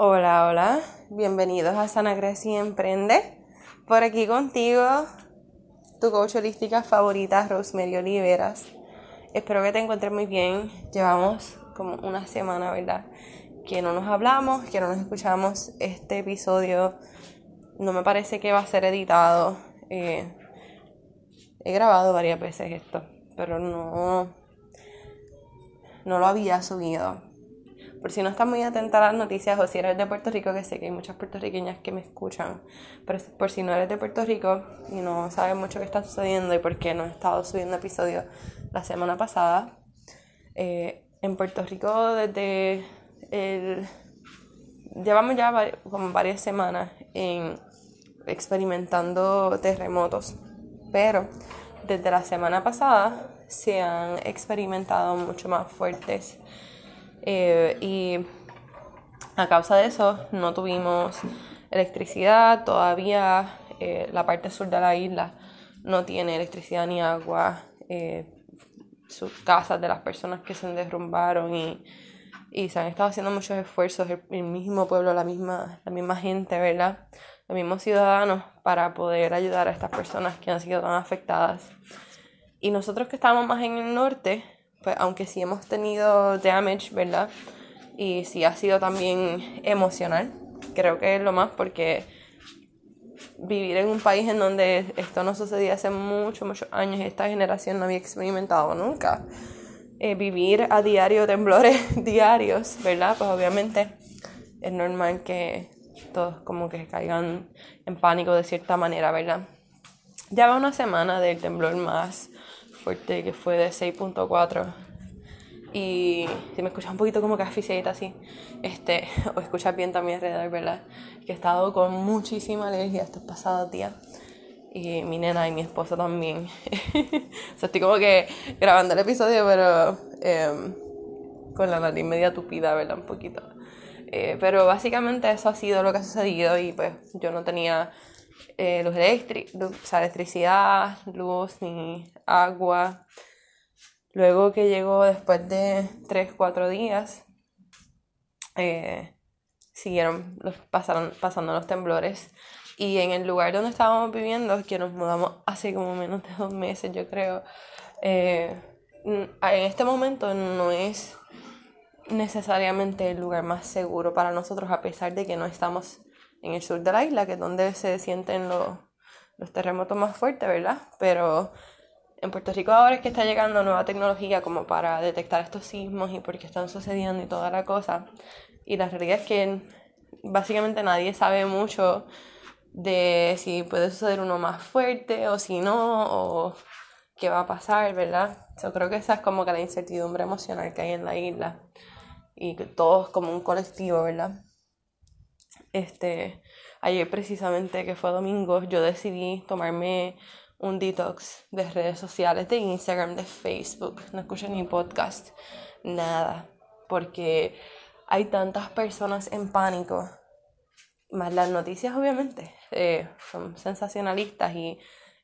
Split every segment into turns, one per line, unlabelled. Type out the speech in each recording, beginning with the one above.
Hola, hola, bienvenidos a Sana Crece y Emprende. Por aquí contigo, tu coach holística favorita, Rosemary Oliveras. Espero que te encuentres muy bien. Llevamos como una semana, ¿verdad? Que no nos hablamos, que no nos escuchamos. Este episodio no me parece que va a ser editado. Eh, he grabado varias veces esto, pero no, no lo había subido por si no estás muy atenta a las noticias o si eres de Puerto Rico, que sé que hay muchas puertorriqueñas que me escuchan, pero por si no eres de Puerto Rico y no sabes mucho qué está sucediendo y por qué no he estado subiendo episodios la semana pasada, eh, en Puerto Rico desde el... Llevamos ya como varias semanas en experimentando terremotos, pero desde la semana pasada se han experimentado mucho más fuertes eh, y a causa de eso no tuvimos electricidad, todavía eh, la parte sur de la isla no tiene electricidad ni agua, eh, sus casas de las personas que se derrumbaron y, y se han estado haciendo muchos esfuerzos, el, mismo pueblo, la misma, la misma gente, ¿verdad? Los mismos ciudadanos para poder ayudar a estas personas que han sido tan afectadas. Y nosotros que estamos más en el norte, pues aunque sí hemos tenido damage, ¿verdad? Y sí ha sido también emocional, creo que es lo más porque vivir en un país en donde esto no sucedía hace muchos, muchos años esta generación no había experimentado nunca. Eh, vivir a diario temblores diarios, ¿verdad? Pues obviamente es normal que todos como que caigan en pánico de cierta manera, ¿verdad? Ya va una semana del temblor más fuerte que fue de 6.4 y si me escuchas un poquito como que asfixiadita así, este, o escuchas bien también alrededor, ¿verdad? Que he estado con muchísima alergia estos pasados días. Y mi nena y mi esposo también. o sea, estoy como que grabando el episodio, pero em, con la nariz media tupida, ¿verdad? Un poquito. Eh, pero básicamente eso ha sido lo que ha sucedido y pues yo no tenía eh, luz, eléctrica, o sea, electricidad, luz ni agua. Luego que llegó después de 3, 4 días, eh, siguieron los, pasaron, pasando los temblores. Y en el lugar donde estábamos viviendo, que nos mudamos hace como menos de dos meses, yo creo, eh, en este momento no es necesariamente el lugar más seguro para nosotros, a pesar de que no estamos en el sur de la isla, que es donde se sienten los, los terremotos más fuertes, ¿verdad? Pero en Puerto Rico ahora es que está llegando nueva tecnología como para detectar estos sismos y por qué están sucediendo y toda la cosa. Y la realidad es que básicamente nadie sabe mucho de si puede suceder uno más fuerte o si no, o qué va a pasar, ¿verdad? Yo creo que esa es como que la incertidumbre emocional que hay en la isla y que todos como un colectivo, ¿verdad? Este, ayer precisamente que fue domingo, yo decidí tomarme un detox de redes sociales, de Instagram, de Facebook, no escucho ni podcast, nada, porque hay tantas personas en pánico, más las noticias obviamente eh, son sensacionalistas y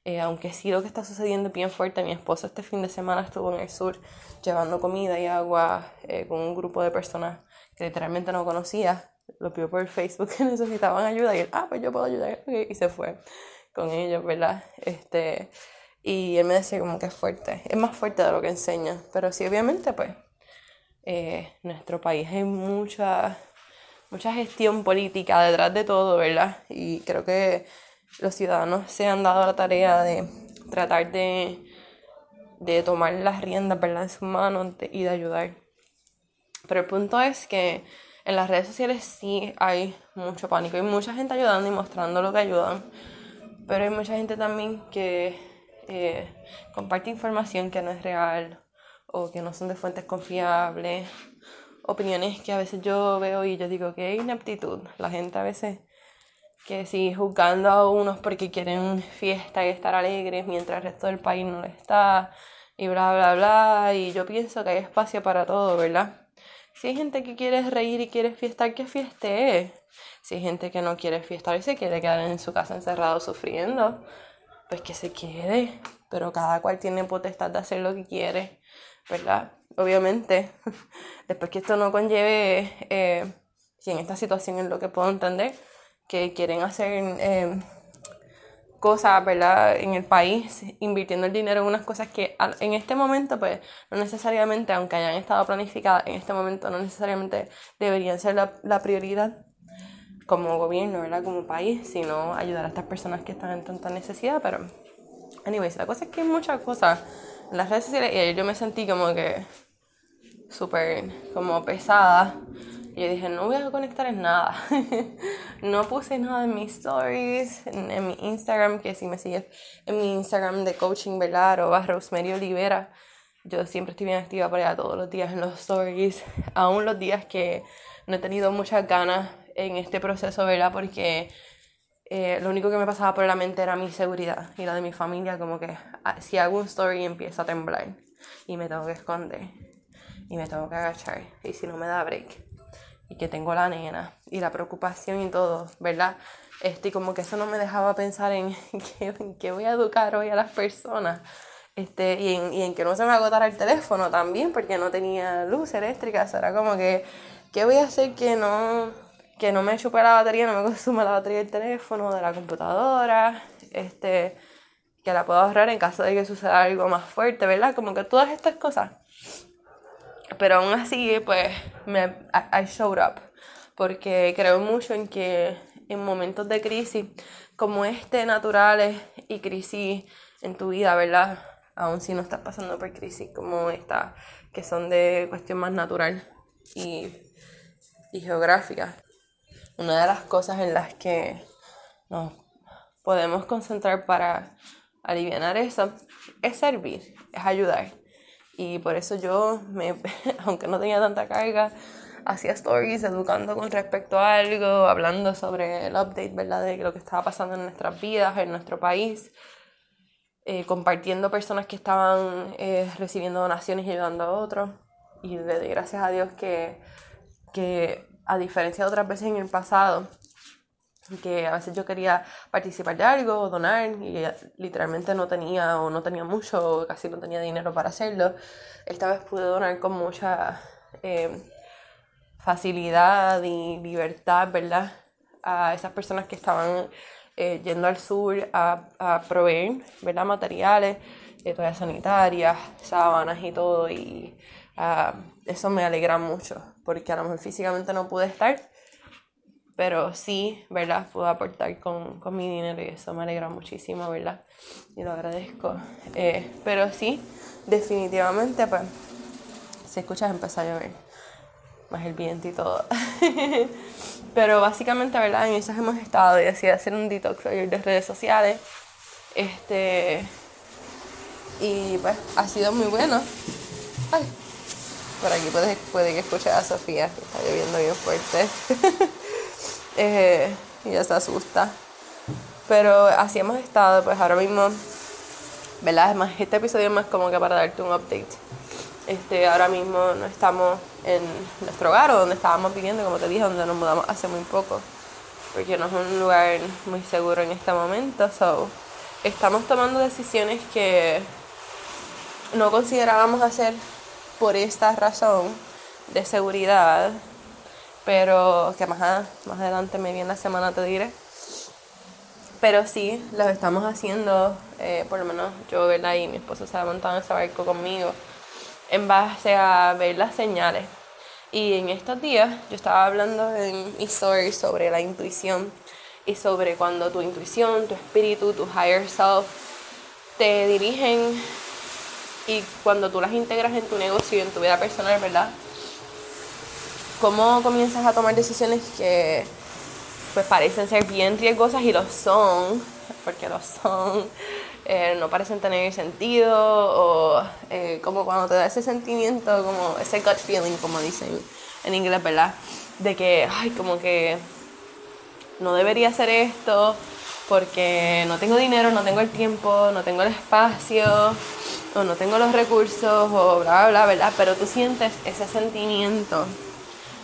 eh, aunque sí lo que está sucediendo bien fuerte, mi esposo este fin de semana estuvo en el sur llevando comida y agua eh, con un grupo de personas que literalmente no conocía, lo pidió por Facebook que necesitaban ayuda y él, ah, pues yo puedo ayudar, y se fue con ellos, ¿verdad? Este, y él me decía como que es fuerte, es más fuerte de lo que enseña, pero sí, obviamente, pues, eh, nuestro país hay mucha, mucha gestión política detrás de todo, ¿verdad? Y creo que los ciudadanos se han dado la tarea de tratar de, de tomar las riendas, ¿verdad?, en sus manos y de ayudar. Pero el punto es que en las redes sociales sí hay mucho pánico, hay mucha gente ayudando y mostrando lo que ayudan pero hay mucha gente también que eh, comparte información que no es real o que no son de fuentes confiables, opiniones que a veces yo veo y yo digo que hay ineptitud. La gente a veces que sigue juzgando a unos porque quieren fiesta y estar alegres mientras el resto del país no lo está y bla bla bla y yo pienso que hay espacio para todo, ¿verdad? Si hay gente que quiere reír y quiere fiestar, ¿qué fieste si hay gente que no quiere fiestar y se quiere quedar en su casa encerrado sufriendo, pues que se quede. Pero cada cual tiene potestad de hacer lo que quiere, ¿verdad? Obviamente, después que esto no conlleve eh, si en esta situación es lo que puedo entender, que quieren hacer eh, cosas, ¿verdad? En el país, invirtiendo el dinero en unas cosas que en este momento, pues, no necesariamente, aunque hayan estado planificadas, en este momento no necesariamente deberían ser la, la prioridad como gobierno, ¿verdad? Como país, sino ayudar a estas personas que están en tanta necesidad, pero, anyways, la cosa es que hay muchas cosas en las redes sociales y yo me sentí como que súper como pesada yo dije, no voy a conectar en nada. no puse nada en mis stories, en, mi Instagram, que si me sigues en mi Instagram de coaching, ¿verdad? O Rosemary Olivera. Yo siempre estoy bien activa por allá todos los días en los stories. Aún los días que no he tenido muchas ganas en este proceso, ¿verdad? Porque eh, lo único que me pasaba por la mente era mi seguridad y la de mi familia. Como que ah, si hago un story empieza a temblar y me tengo que esconder y me tengo que agachar. Y si no me da break que tengo la nena y la preocupación y todo, ¿verdad? Este, como que eso no me dejaba pensar en qué, voy a educar hoy a las personas. Este, y, en, y en que no se me agotara el teléfono también, porque no tenía luz eléctrica. O era como que, ¿qué voy a hacer que no, que no me chupe la batería, no me consume la batería del teléfono, de la computadora? Este, que la puedo ahorrar en caso de que suceda algo más fuerte, ¿verdad? Como que todas estas cosas pero aún así, pues, me, I, showed up. Porque creo mucho en que en momentos de crisis como este, naturales y crisis en tu vida, ¿verdad? Aún si no estás pasando por crisis como esta, que son de cuestión más natural y, y geográfica. Una de las cosas en las que nos podemos concentrar para aliviar eso es servir, es ayudar. Y por eso yo, me, aunque no tenía tanta carga, hacía stories educando con respecto a algo, hablando sobre el update, ¿verdad? De lo que estaba pasando en nuestras vidas, en nuestro país, eh, compartiendo personas que estaban eh, recibiendo donaciones y ayudando a otros. Y le doy gracias a Dios que, que, a diferencia de otras veces en el pasado, que a veces yo quería participar de algo donar y literalmente no tenía o no tenía mucho o casi no tenía dinero para hacerlo. Esta vez pude donar con mucha eh, facilidad y libertad, ¿verdad? A esas personas que estaban eh, yendo al sur a, a proveer, ¿verdad? Materiales, eh, toallas sanitarias, sábanas y todo y ah, eso me alegra mucho porque a lo mejor físicamente no pude estar pero sí, ¿verdad? Puedo aportar con, con, mi dinero y eso me alegra muchísimo, ¿verdad? Y lo agradezco. Eh, pero sí, definitivamente, pues, si escuchas, empieza a llover. Más el viento y todo. pero básicamente, ¿verdad? En esas hemos estado y así hacer un detox de redes sociales. Este. Y pues ha sido muy bueno. Ay, por aquí puede, puede que escuche a Sofía, que está lloviendo bien fuerte. eh, ya se asusta. Pero así hemos estado, pues ahora mismo, ¿verdad? Más, este episodio es más como que para darte un update. Este, ahora mismo no estamos en nuestro hogar o donde estábamos viviendo, como te dije, donde nos mudamos hace muy poco, porque no es un lugar muy seguro en este momento. So, estamos tomando decisiones que no considerábamos hacer por esta razón de seguridad pero que más, adelante, me viene la semana, te diré. Pero sí, lo estamos haciendo, eh, por lo menos yo, ¿verdad? Y mi esposo se ha montado en ese barco conmigo, en base a ver las señales. Y en estos días yo estaba hablando en mi story sobre la intuición y sobre cuando tu intuición, tu espíritu, tu higher self te dirigen y cuando tú las integras en tu negocio y en tu vida personal, ¿verdad? Cómo comienzas a tomar decisiones que pues parecen ser bien riesgosas y lo son, porque lo son, eh, no parecen tener sentido, o eh, como cuando te da ese sentimiento, como ese gut feeling, como dicen en inglés, ¿verdad? De que, ay, como que no debería hacer esto porque no tengo dinero, no tengo el tiempo, no tengo el espacio, o no tengo los recursos, o bla, bla, bla, ¿verdad? Pero tú sientes ese sentimiento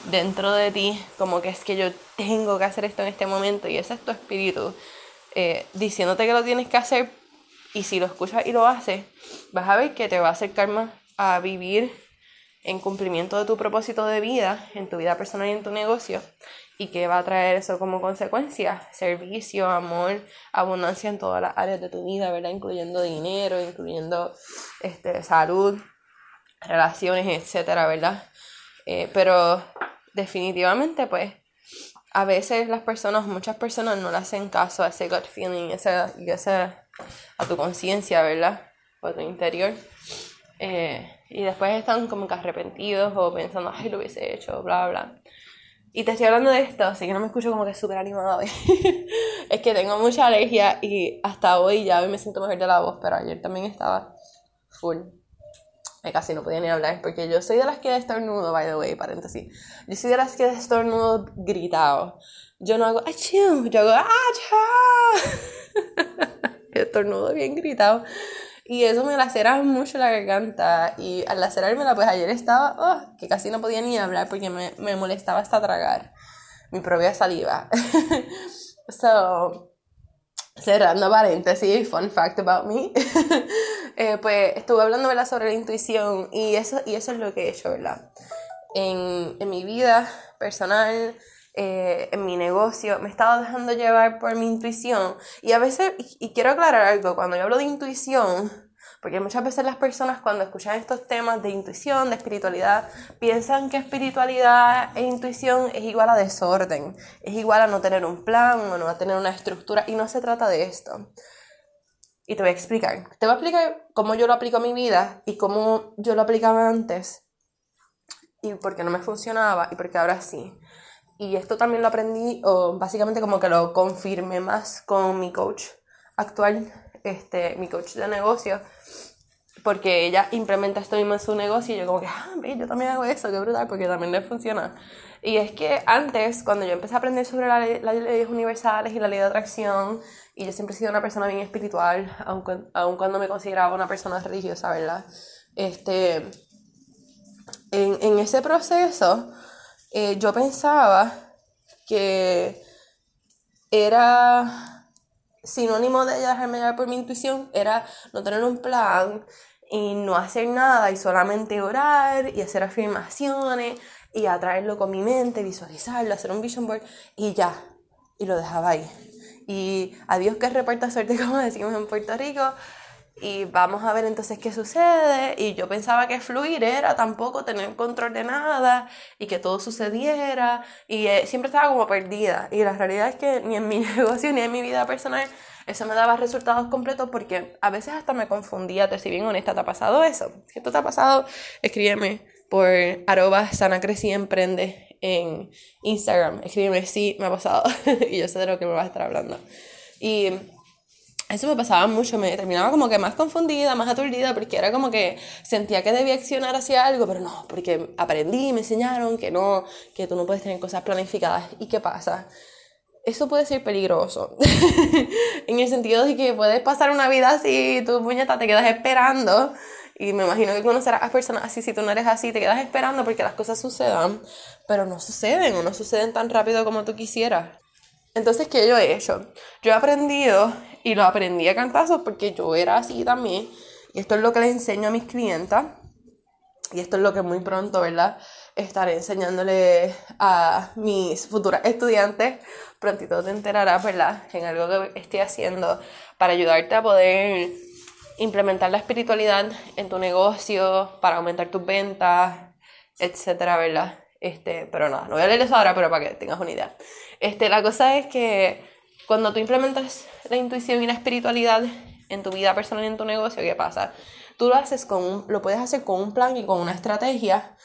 dentro de ti, como que es que yo tengo que hacer esto en este momento y ese es tu espíritu eh, diciéndote que lo tienes que hacer y si lo escuchas y lo haces, vas a ver que te va a acercar más a vivir en cumplimiento de tu propósito de vida, en tu vida personal y en tu negocio, y que va a traer eso como consecuencia, servicio, amor, abundancia en todas las áreas de tu vida, ¿verdad? Incluyendo dinero, incluyendo este, salud, relaciones, etcétera, ¿verdad? Eh, pero definitivamente, pues, a veces las personas, muchas personas no le hacen caso a ese gut feeling, ese, ese, a tu conciencia, ¿verdad? O a tu interior. Eh, y después están como que arrepentidos o pensando, ay, lo hubiese hecho, bla, bla. Y te estoy hablando de esto, así que no me escucho como que súper animada es que tengo mucha alergia y hasta hoy ya hoy me siento mejor de la voz, pero ayer también estaba full. Me casi no podía ni hablar porque yo soy de las que estornudo, by the way, paréntesis. Yo soy de las que estornudo gritado. Yo no hago achú, yo hago achá. estornudo bien gritado. Y eso me lacera mucho la garganta. Y al lacerármela, pues ayer estaba, oh, que casi no podía ni hablar porque me, me molestaba hasta tragar mi propia saliva. so, cerrando paréntesis, fun fact about me. eh, pues estuve hablando ¿verdad? sobre la intuición y eso, y eso es lo que he hecho, ¿verdad? En, en mi vida personal, eh, en mi negocio, me he estado dejando llevar por mi intuición. Y a veces, y, quiero aclarar algo, cuando yo hablo de intuición, porque muchas veces las personas cuando escuchan estos temas de intuición, de espiritualidad, piensan que espiritualidad e intuición es igual a desorden, es igual a no tener un plan o no a tener una estructura, y no se trata de esto. Y te voy a explicar. Te voy a explicar cómo yo lo aplico a mi vida y cómo yo lo aplicaba antes y por qué no me funcionaba y por qué ahora sí. Y esto también lo aprendí, o básicamente como que lo confirmé más con mi coach actual, este, mi coach de negocio, porque ella implementa esto mismo en su negocio y yo como que, ah, yo también hago eso, qué brutal, porque también le funciona. Y es que antes, cuando yo empecé a aprender sobre las leyes universales y la ley de atracción, y yo siempre he sido una persona bien espiritual, aun, aun cuando me consideraba una persona religiosa, ¿verdad? Este, en, en ese proceso, eh, yo pensaba que era sinónimo de dejarme llevar por mi intuición, era no tener un plan y no hacer nada y solamente orar y hacer afirmaciones y atraerlo con mi mente, visualizarlo, hacer un vision board y ya, y lo dejaba ahí. Y adiós que reparta suerte, como decimos en Puerto Rico, y vamos a ver entonces qué sucede. Y yo pensaba que fluir era tampoco tener control de nada y que todo sucediera. Y eh, siempre estaba como perdida. Y la realidad es que ni en mi negocio ni en mi vida personal eso me daba resultados completos porque a veces hasta me confundía. Te soy bien honesta, ¿te ha pasado eso? Si esto te ha pasado, escríbeme por arroba sana emprende en Instagram. Escríbeme, sí, me ha pasado. y yo sé de lo que me vas a estar hablando. Y eso me pasaba mucho, me terminaba como que más confundida, más aturdida, porque era como que sentía que debía accionar hacia algo, pero no, porque aprendí, me enseñaron que no, que tú no puedes tener cosas planificadas. ¿Y qué pasa? Eso puede ser peligroso, en el sentido de que puedes pasar una vida así, tu puñeta te quedas esperando, y me imagino que conocerás a personas así, si tú no eres así, te quedas esperando porque las cosas sucedan, pero no suceden o no suceden tan rápido como tú quisieras. Entonces, ¿qué yo he hecho? Yo he aprendido y lo aprendí a cantazos porque yo era así también. Y esto es lo que les enseño a mis clientas. Y esto es lo que muy pronto, ¿verdad? Estaré enseñándole a mis futuras estudiantes. Prontito te enterarás, ¿verdad? En algo que estoy haciendo para ayudarte a poder implementar la espiritualidad en tu negocio, para aumentar tus ventas, etcétera, ¿verdad? Este, pero nada, no voy a leer eso ahora, pero para que tengas una idea. Este, la cosa es que cuando tú implementas la intuición y la espiritualidad en tu vida personal y en tu negocio, ¿qué pasa? Tú lo haces con lo puedes hacer con un plan y con una estrategia,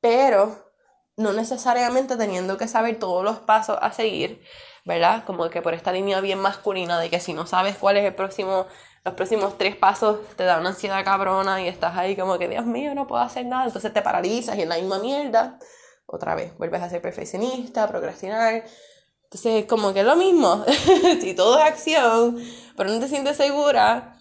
pero no necesariamente teniendo que saber todos los pasos a seguir, ¿verdad? Como que por esta línea bien masculina de que si no sabes cuál es el próximo, los próximos tres pasos te da una ansiedad cabrona y estás ahí como que, Dios mío, no puedo hacer nada, entonces te paralizas y en la misma mierda otra vez, vuelves a ser perfeccionista, procrastinar. Entonces es como que es lo mismo. si todo es acción, pero no te sientes segura,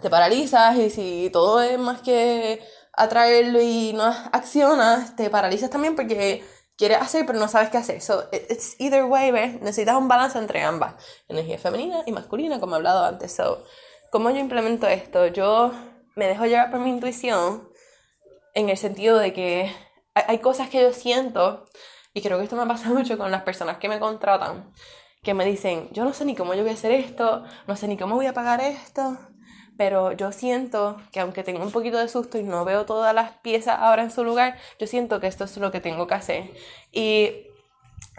te paralizas y si todo es más que atraerlo y no accionas, te paralizas también porque quieres hacer pero no sabes qué hacer. So, it's either way, ¿ves? Necesitas un balance entre ambas, energía femenina y masculina, como he hablado antes. So, ¿cómo yo implemento esto? Yo me dejo llevar por mi intuición en el sentido de que hay cosas que yo siento, y creo que esto me pasa mucho con las personas que me contratan, que me dicen, yo no sé ni cómo yo voy a hacer esto, no sé ni cómo voy a pagar esto, pero yo siento que aunque tengo un poquito de susto y no veo todas las piezas ahora en su lugar, yo siento que esto es lo que tengo que hacer. Y,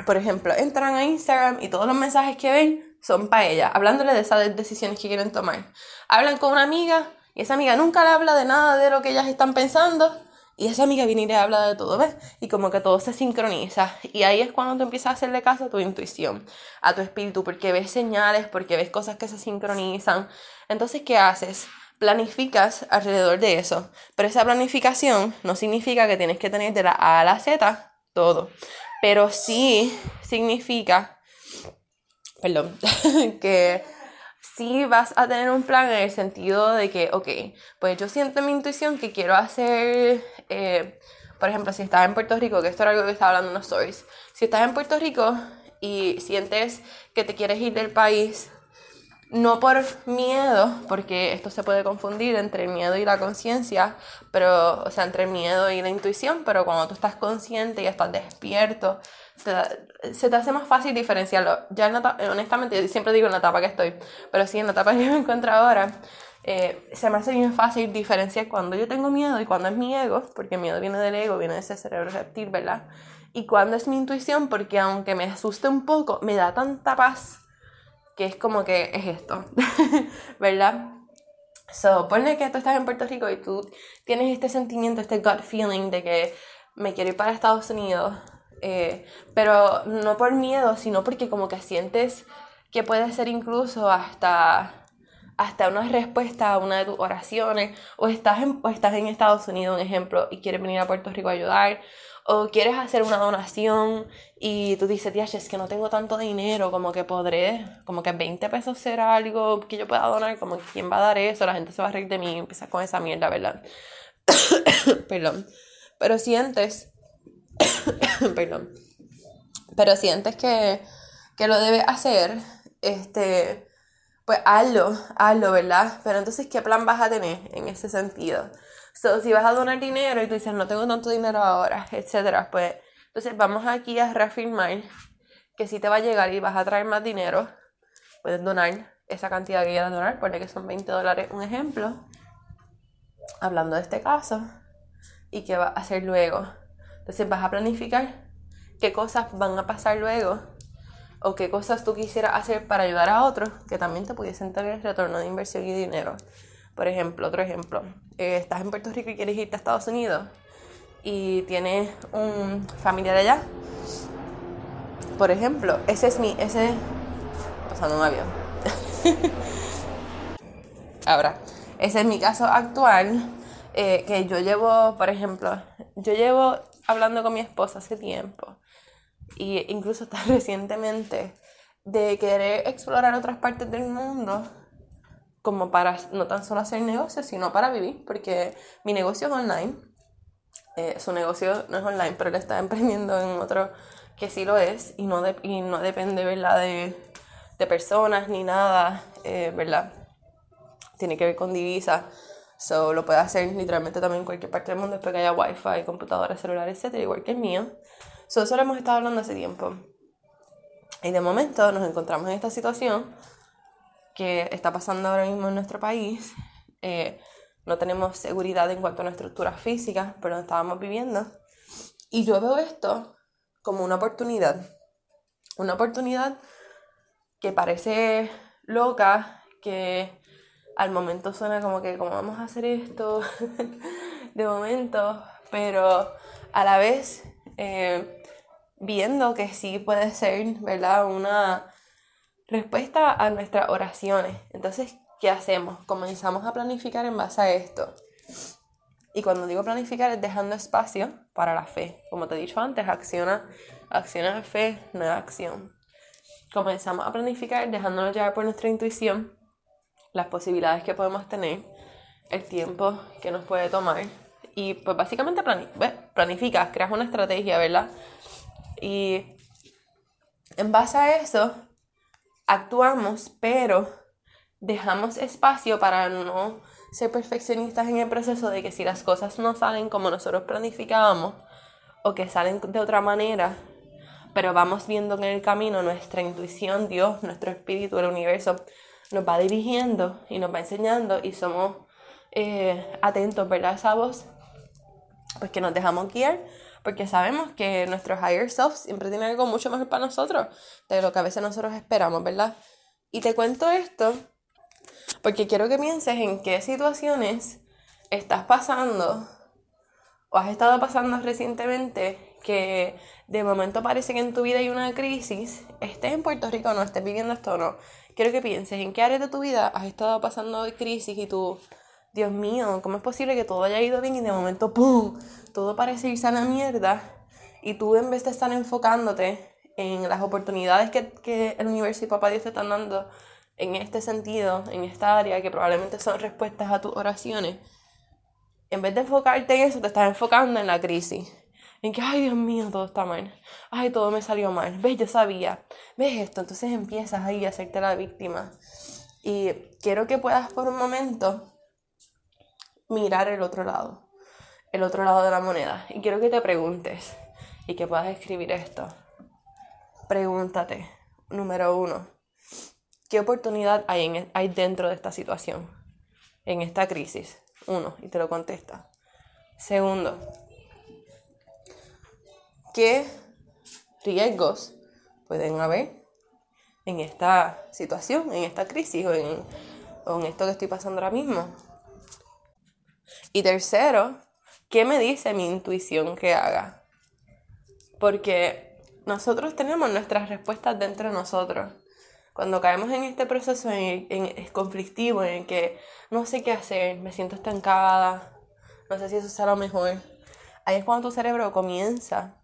por ejemplo, entran a Instagram y todos los mensajes que ven son para ella, hablándole de esas decisiones que quieren tomar. Hablan con una amiga y esa amiga nunca le habla de nada de lo que ellas están pensando y esa amiga viene y le habla de todo, ¿ves? Y como que todo se sincroniza. Y ahí es cuando tú empiezas a hacerle caso a tu intuición, a tu espíritu, porque ves señales, porque ves cosas que se sincronizan. Entonces, ¿qué haces? Planificas alrededor de eso. Pero esa planificación no significa que tienes que tener de la A a la Z todo. Pero sí significa, perdón, que sí vas a tener un plan en el sentido de que, ok, pues yo siento en mi intuición que quiero hacer, eh, por ejemplo, si estás en Puerto Rico, que esto era algo que estaba hablando en los stories, si estás en Puerto Rico y sientes que te quieres ir del país, no por miedo, porque esto se puede confundir entre el miedo y la conciencia, pero, o sea, entre el miedo y la intuición, pero cuando tú estás consciente y estás despierto, se te hace más fácil diferenciarlo. Ya honestamente, yo siempre digo en la etapa que estoy, pero sí en la etapa que me encuentro ahora, eh, se me hace bien fácil diferenciar cuando yo tengo miedo y cuando es mi ego, porque el miedo viene del ego, viene de ese cerebro reptil, ¿verdad? Y cuando es mi intuición, porque aunque me asuste un poco, me da tanta paz que es como que es esto, ¿verdad? So, ponle que tú estás en Puerto Rico y tú tienes este sentimiento, este gut feeling de que me quiero ir para Estados Unidos, eh, pero no por miedo, sino porque como que sientes que puede ser incluso hasta, hasta una respuesta a una de tus oraciones, o estás, en, o estás en Estados Unidos, un ejemplo, y quieres venir a Puerto Rico a ayudar, o quieres hacer una donación y tú dices, tía, es que no tengo tanto dinero, como que podré, como que 20 pesos será algo que yo pueda donar, como quién va a dar eso, la gente se va a reír de mí y empieza con esa mierda, ¿verdad? Perdón. Pero sientes Perdón. Pero sientes que, que lo debes hacer, este, pues hazlo, hazlo, ¿verdad? Pero entonces, ¿qué plan vas a tener en ese sentido? So, si vas a donar dinero y tú dices, no tengo tanto dinero ahora, etcétera, pues entonces vamos aquí a reafirmar que si te va a llegar y vas a traer más dinero, puedes donar esa cantidad que quieras donar, pone que son 20 dólares, un ejemplo, hablando de este caso, y qué va a hacer luego. Entonces vas a planificar qué cosas van a pasar luego o qué cosas tú quisieras hacer para ayudar a otros que también te pudiesen tener retorno de inversión y dinero. Por ejemplo, otro ejemplo, eh, estás en Puerto Rico y quieres irte a Estados Unidos y tienes un familiar allá. Por ejemplo, ese es mi, ese, pasando un avión. Ahora, ese es mi caso actual, eh, que yo llevo, por ejemplo, yo llevo hablando con mi esposa hace tiempo, y incluso hasta recientemente, de querer explorar otras partes del mundo como para no tan solo hacer negocios, sino para vivir, porque mi negocio es online, eh, su negocio no es online, pero él está emprendiendo en otro que sí lo es y no, y no depende, ¿verdad?, de, de personas ni nada, eh, ¿verdad? Tiene que ver con divisas So, lo puede hacer literalmente también en cualquier parte del mundo, después que haya wifi, computadoras, celulares, etcétera, igual que el mío. So, eso lo hemos estado hablando hace tiempo. Y de momento nos encontramos en esta situación que está pasando ahora mismo en nuestro país. Eh, no tenemos seguridad en cuanto a nuestra estructura física, pero estábamos viviendo. Y yo veo esto como una oportunidad. Una oportunidad que parece loca, que al momento suena como que, ¿cómo vamos a hacer esto? de momento, pero a la vez eh, viendo que sí puede ser, ¿verdad? Una respuesta a nuestras oraciones. Entonces, ¿qué hacemos? Comenzamos a planificar en base a esto. Y cuando digo planificar es dejando espacio para la fe. Como te he dicho antes, acciona, acciona fe, no es acción. Comenzamos a planificar dejándonos llevar por nuestra intuición las posibilidades que podemos tener, el tiempo que nos puede tomar. Y pues básicamente planificas, creas una estrategia, ¿verdad? Y en base a eso, actuamos, pero dejamos espacio para no ser perfeccionistas en el proceso de que si las cosas no salen como nosotros planificábamos o que salen de otra manera, pero vamos viendo en el camino nuestra intuición, Dios, nuestro espíritu, el universo, nos va dirigiendo y nos va enseñando y somos eh, atentos, ¿verdad? A esa voz, pues que nos dejamos guiar, porque sabemos que nuestro higher self siempre tiene algo mucho mejor para nosotros de lo que a veces nosotros esperamos, ¿verdad? Y te cuento esto porque quiero que pienses en qué situaciones estás pasando o has estado pasando recientemente que de momento parece que en tu vida hay una crisis, estés en Puerto Rico o no, estés viviendo esto o no. Quiero que pienses en qué área de tu vida has estado pasando crisis y tú, Dios mío, ¿cómo es posible que todo haya ido bien y de momento, ¡pum!, todo parece irse a la mierda y tú en vez de estar enfocándote en las oportunidades que, que el universo y papá Dios te están dando en este sentido, en esta área, que probablemente son respuestas a tus oraciones, en vez de enfocarte en eso, te estás enfocando en la crisis. En que, ay Dios mío, todo está mal. Ay, todo me salió mal. ¿Ves? Yo sabía. ¿Ves esto? Entonces empiezas ahí a hacerte la víctima. Y quiero que puedas por un momento mirar el otro lado. El otro lado de la moneda. Y quiero que te preguntes y que puedas escribir esto. Pregúntate, número uno, ¿qué oportunidad hay, en, hay dentro de esta situación? En esta crisis. Uno, y te lo contesta. Segundo, ¿qué riesgos pueden haber en esta situación, en esta crisis o en, o en esto que estoy pasando ahora mismo? Y tercero, ¿qué me dice mi intuición que haga? Porque nosotros tenemos nuestras respuestas dentro de nosotros. Cuando caemos en este proceso en, en, conflictivo, en el que no sé qué hacer, me siento estancada, no sé si eso será lo mejor, ahí es cuando tu cerebro comienza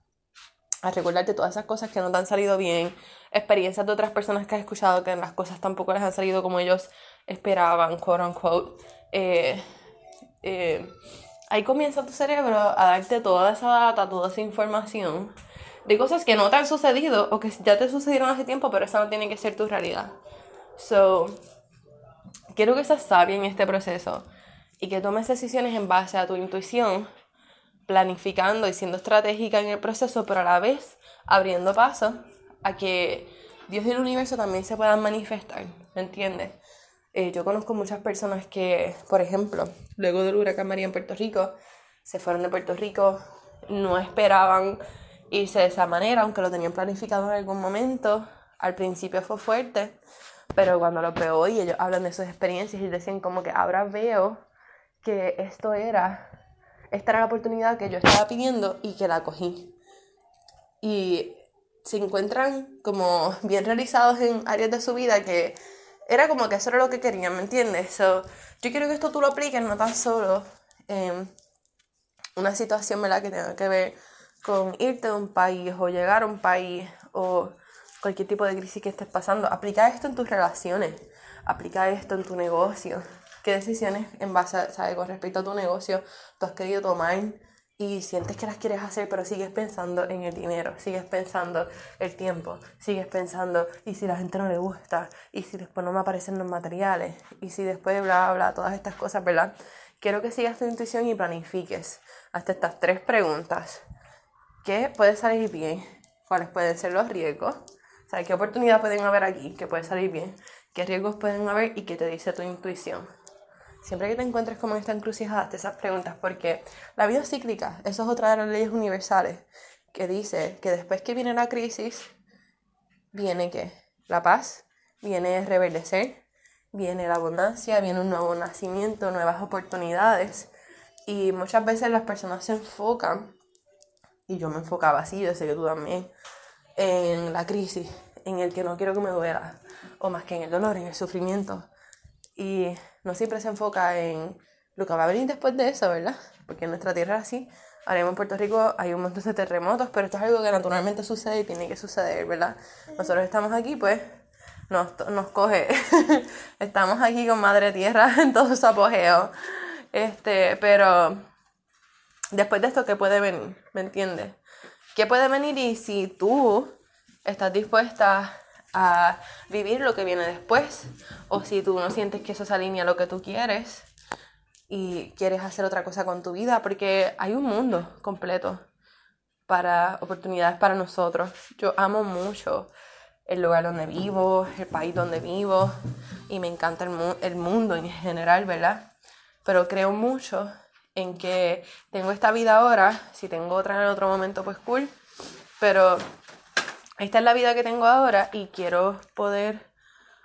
a recordarte todas esas cosas que no te han salido bien, experiencias de otras personas que has escuchado que las cosas tampoco les han salido como ellos esperaban, quote unquote. Eh, eh, ahí comienza tu cerebro a darte toda esa data, toda esa información de cosas que no te han sucedido o que ya te sucedieron hace tiempo, pero esa no tiene que ser tu realidad. So, quiero que seas sabia en este proceso y que tomes decisiones en base a tu intuición, planificando y siendo estratégica en el proceso, pero a la vez abriendo paso a que Dios y el universo también se puedan manifestar, ¿me entiendes? Eh, yo conozco muchas personas que, por ejemplo, luego del huracán María en Puerto Rico, se fueron de Puerto Rico, no esperaban irse de esa manera, aunque lo tenían planificado en algún momento. Al principio fue fuerte, pero cuando lo veo hoy, ellos hablan de sus experiencias y decían como que ahora veo que esto era, esta era la oportunidad que yo estaba pidiendo y que la cogí. Y se encuentran como bien realizados en áreas de su vida que era como que eso era lo que querían, ¿me entiendes? So, yo quiero que esto tú lo apliques no tan solo en una situación ¿verdad? que tenga que ver con irte de un país o llegar a un país o cualquier tipo de crisis que estés pasando. Aplica esto en tus relaciones, aplica esto en tu negocio. ¿Qué decisiones en base, a, con respecto a tu negocio tú has querido tomar y sientes que las quieres hacer, pero sigues pensando en el dinero, sigues pensando el tiempo, sigues pensando, y si la gente no le gusta, y si después no me aparecen los materiales, y si después bla, bla, todas estas cosas, ¿verdad? Quiero que sigas tu intuición y planifiques. Hasta estas tres preguntas. Qué puede salir bien, cuáles pueden ser los riesgos, o sea, qué oportunidad pueden haber aquí que puede salir bien, qué riesgos pueden haber y qué te dice tu intuición. Siempre que te encuentres como en esta encrucijada, te esas preguntas, porque la vida es cíclica, eso es otra de las leyes universales, que dice que después que viene la crisis, viene que la paz, viene reverdecer, viene la abundancia, viene un nuevo nacimiento, nuevas oportunidades. Y muchas veces las personas se enfocan y yo me enfocaba así, yo sé que tú también, en la crisis, en el que no quiero que me duela, o más que en el dolor, en el sufrimiento. Y no siempre se enfoca en lo que va a venir después de eso, ¿verdad? Porque en nuestra tierra así. Ahora en Puerto Rico hay un montón de terremotos, pero esto es algo que naturalmente sucede y tiene que suceder, ¿verdad? Nosotros estamos aquí, pues, nos, nos coge. estamos aquí con Madre Tierra en todo su apogeo. Este, pero después de esto, ¿qué puede venir? ¿Me entiendes? ¿Qué puede venir y si tú estás dispuesta a vivir lo que viene después? O si tú no sientes que eso se alinea a lo que tú quieres, y quieres hacer otra cosa con tu vida, porque hay un mundo completo para oportunidades para nosotros. Yo amo mucho el lugar donde vivo, el país donde vivo y me encanta el, el mundo en general, ¿verdad? Pero creo mucho en que tengo esta vida ahora, si tengo otra en otro momento, pues cool, pero esta es la vida que tengo ahora y quiero poder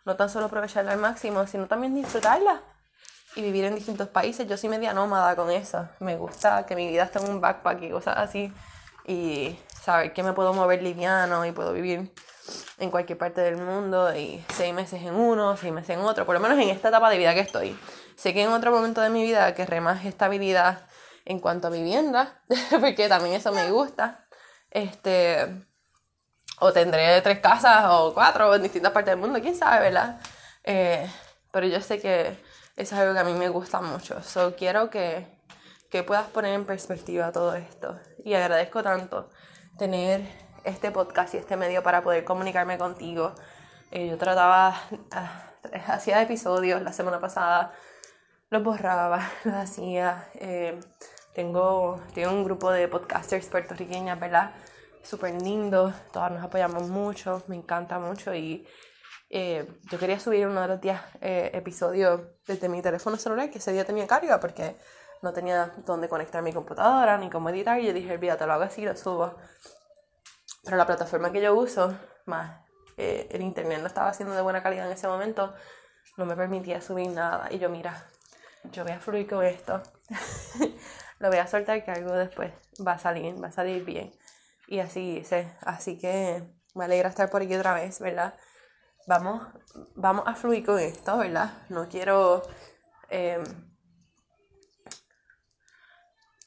no tan solo aprovecharla al máximo, sino también disfrutarla y vivir en distintos países. Yo soy media nómada con eso. Me gusta que mi vida esté en un backpack y cosas así y saber que me puedo mover liviano y puedo vivir en cualquier parte del mundo y seis meses en uno, seis meses en otro, por lo menos en esta etapa de vida que estoy. Sé que en otro momento de mi vida querré más estabilidad en cuanto a vivienda, porque también eso me gusta. Este, o tendré tres casas o cuatro en distintas partes del mundo, quién sabe, ¿verdad? Eh, pero yo sé que eso es algo que a mí me gusta mucho. So, quiero que, que puedas poner en perspectiva todo esto y agradezco tanto tener este podcast y este medio para poder comunicarme contigo. Eh, yo trataba, ah, hacía episodios la semana pasada, los borraba, los hacía. Eh, tengo, tengo un grupo de podcasters puertorriqueñas, ¿verdad? Súper lindo, todas nos apoyamos mucho, me encanta mucho y eh, yo quería subir uno de los días episodios desde mi teléfono celular, que ese día tenía carga porque no tenía dónde conectar mi computadora ni cómo editar. Y yo dije, olvídate, lo hago así, lo subo. Pero la plataforma que yo uso, más eh, el internet no estaba siendo de buena calidad en ese momento, no me permitía subir nada. Y yo, mira, yo voy a fluir con esto. lo voy a soltar que algo después va a salir, va a salir bien. Y así hice. Así que me alegra estar por aquí otra vez, ¿verdad? Vamos, vamos a fluir con esto, ¿verdad? No quiero... Eh,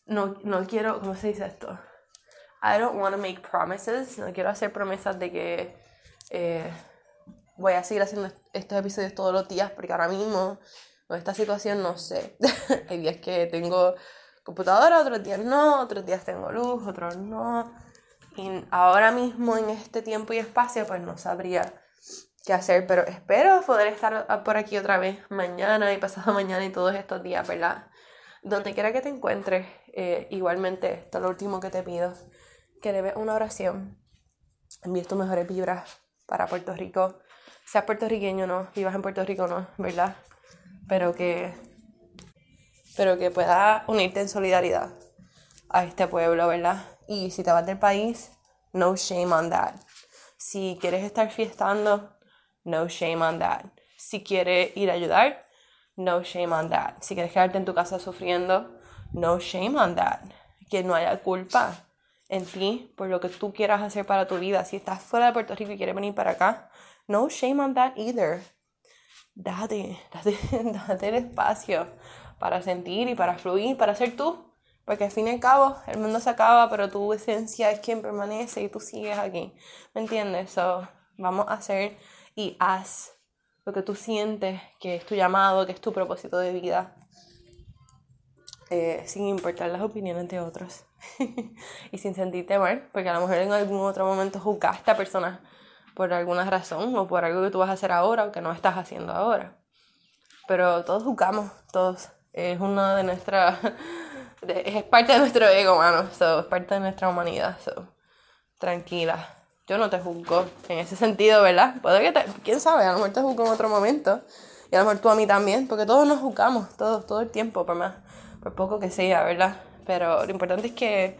no, no quiero, ¿cómo se dice esto? I don't want to make promises, no quiero hacer promesas de que eh, voy a seguir haciendo estos episodios todos los días, porque ahora mismo con esta situación no sé. Hay días que tengo computadora, otros días no, otros días tengo luz, otros no. Y ahora mismo en este tiempo y espacio pues no sabría qué hacer, pero espero poder estar por aquí otra vez mañana y pasado mañana y todos estos días, ¿verdad? Donde quiera que te encuentres, eh, igualmente, esto es lo último que te pido, que debes una oración, envíes tus mejores vibras para Puerto Rico, seas puertorriqueño o no, vivas en Puerto Rico o no, ¿verdad? Pero que, pero que puedas unirte en solidaridad a este pueblo, ¿verdad? Y si te vas del país, no shame on that. Si quieres estar fiestando, no shame on that. Si quieres ir a ayudar, no shame on that. Si quieres quedarte en tu casa sufriendo, no shame on that. Que no haya culpa en ti por lo que tú quieras hacer para tu vida. Si estás fuera de Puerto Rico y quieres venir para acá, no shame on that either. Date, date, date el espacio para sentir y para fluir, para ser tú. Porque al fin y al cabo, el mundo se acaba, pero tu esencia es quien permanece y tú sigues aquí. ¿Me entiendes? So, vamos a hacer y haz lo que tú sientes que es tu llamado, que es tu propósito de vida, eh, sin importar las opiniones de otros y sin sentirte mal, porque a lo mejor en algún otro momento juzgaste a personas por alguna razón o por algo que tú vas a hacer ahora o que no estás haciendo ahora. Pero todos juzgamos, todos. Es una de nuestras. Es parte de nuestro ego, mano. es parte de nuestra humanidad. tranquila yo no te juzgo en ese sentido, ¿verdad? Puede que te, quién sabe, a lo mejor te juzgo en otro momento. Y a lo mejor tú a mí también, porque todos nos juzgamos, todos, todo el tiempo, por más, por poco que sea, ¿verdad? Pero lo importante es que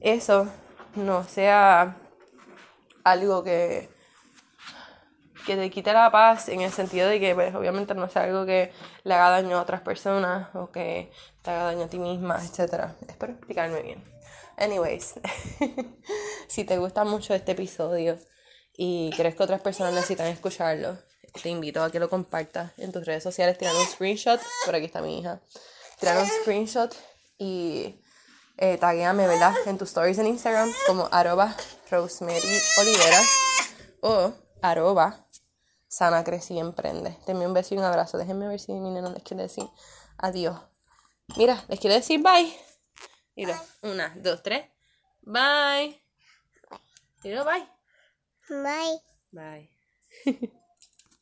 eso no sea algo que, que te quite la paz en el sentido de que pues, obviamente no sea algo que le haga daño a otras personas o que te haga daño a ti misma, etc. Espero explicarme bien. Anyways, si te gusta mucho este episodio y crees que otras personas necesitan escucharlo, te invito a que lo compartas en tus redes sociales, tirar un screenshot, por aquí está mi hija, tirar un screenshot y eh, tagueame, ¿verdad? En tus stories en Instagram como arroba Rosemary Olivera o arroba sana crece y emprende. Envío un beso y un abrazo. Déjenme ver si mi nena les quiere decir adiós. Mira, les quiero decir bye. Mira, una, dos, tres. Bye. Mira, bye.
Bye.
Bye.